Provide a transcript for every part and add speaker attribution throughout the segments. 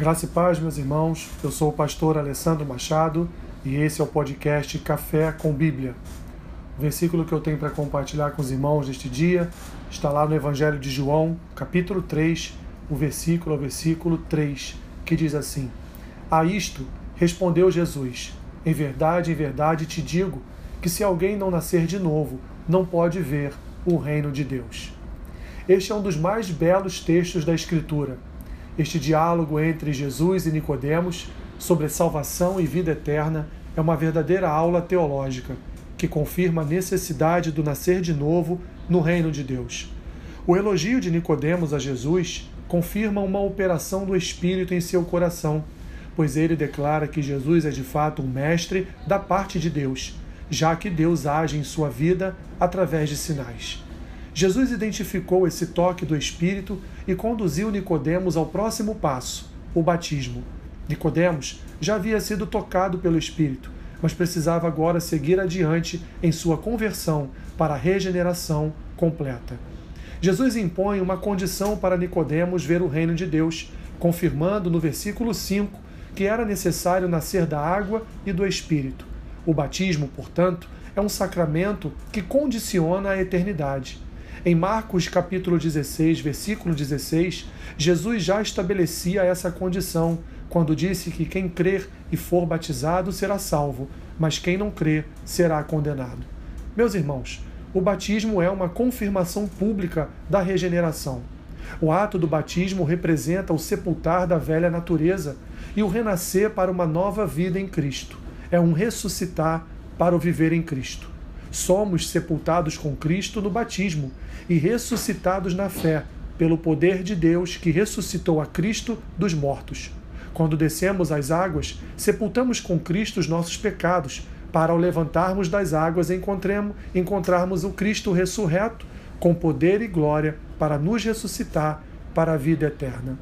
Speaker 1: Graça e paz, meus irmãos. Eu sou o pastor Alessandro Machado e esse é o podcast Café com Bíblia. O versículo que eu tenho para compartilhar com os irmãos neste dia está lá no Evangelho de João, capítulo 3, o versículo ao versículo 3, que diz assim: A isto respondeu Jesus: Em verdade, em verdade te digo que se alguém não nascer de novo, não pode ver o reino de Deus. Este é um dos mais belos textos da Escritura este diálogo entre Jesus e Nicodemos sobre salvação e vida eterna é uma verdadeira aula teológica que confirma a necessidade do nascer de novo no reino de Deus. O elogio de Nicodemos a Jesus confirma uma operação do Espírito em seu coração, pois ele declara que Jesus é de fato um mestre da parte de Deus, já que Deus age em sua vida através de sinais. Jesus identificou esse toque do Espírito e conduziu Nicodemos ao próximo passo, o batismo. Nicodemos já havia sido tocado pelo Espírito, mas precisava agora seguir adiante em sua conversão para a regeneração completa. Jesus impõe uma condição para Nicodemos ver o reino de Deus, confirmando no versículo 5 que era necessário nascer da água e do Espírito. O batismo, portanto, é um sacramento que condiciona a eternidade. Em Marcos capítulo 16, versículo 16, Jesus já estabelecia essa condição quando disse que quem crer e for batizado será salvo, mas quem não crer será condenado. Meus irmãos, o batismo é uma confirmação pública da regeneração. O ato do batismo representa o sepultar da velha natureza e o renascer para uma nova vida em Cristo. É um ressuscitar para o viver em Cristo somos sepultados com Cristo no batismo e ressuscitados na fé, pelo poder de Deus que ressuscitou a Cristo dos mortos. Quando descemos às águas, sepultamos com Cristo os nossos pecados, para ao levantarmos das águas encontremos, encontrarmos o Cristo ressurreto, com poder e glória, para nos ressuscitar para a vida eterna.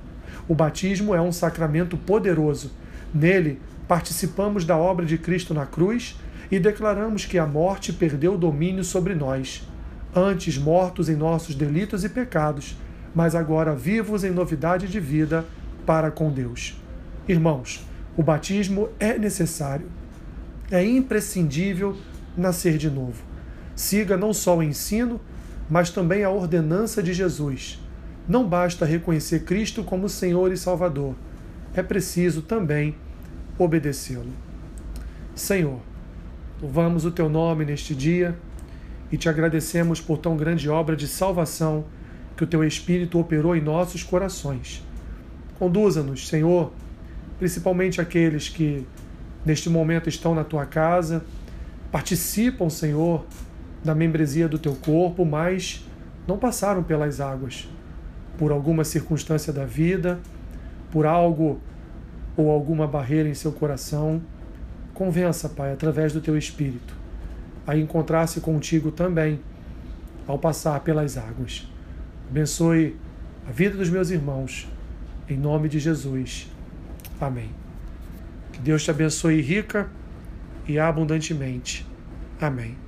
Speaker 1: O batismo é um sacramento poderoso. Nele, participamos da obra de Cristo na cruz e declaramos que a morte perdeu o domínio sobre nós, antes mortos em nossos delitos e pecados, mas agora vivos em novidade de vida para com Deus. Irmãos, o batismo é necessário, é imprescindível nascer de novo. Siga não só o ensino, mas também a ordenança de Jesus. Não basta reconhecer Cristo como Senhor e Salvador, é preciso também obedecê-lo. Senhor, Louvamos o teu nome neste dia e te agradecemos por tão grande obra de salvação que o teu Espírito operou em nossos corações. Conduza-nos, Senhor, principalmente aqueles que neste momento estão na tua casa, participam, Senhor, da membresia do teu corpo, mas não passaram pelas águas, por alguma circunstância da vida, por algo ou alguma barreira em seu coração Convença, Pai, através do teu Espírito, a encontrar-se contigo também ao passar pelas águas. Abençoe a vida dos meus irmãos, em nome de Jesus. Amém. Que Deus te abençoe rica e abundantemente. Amém.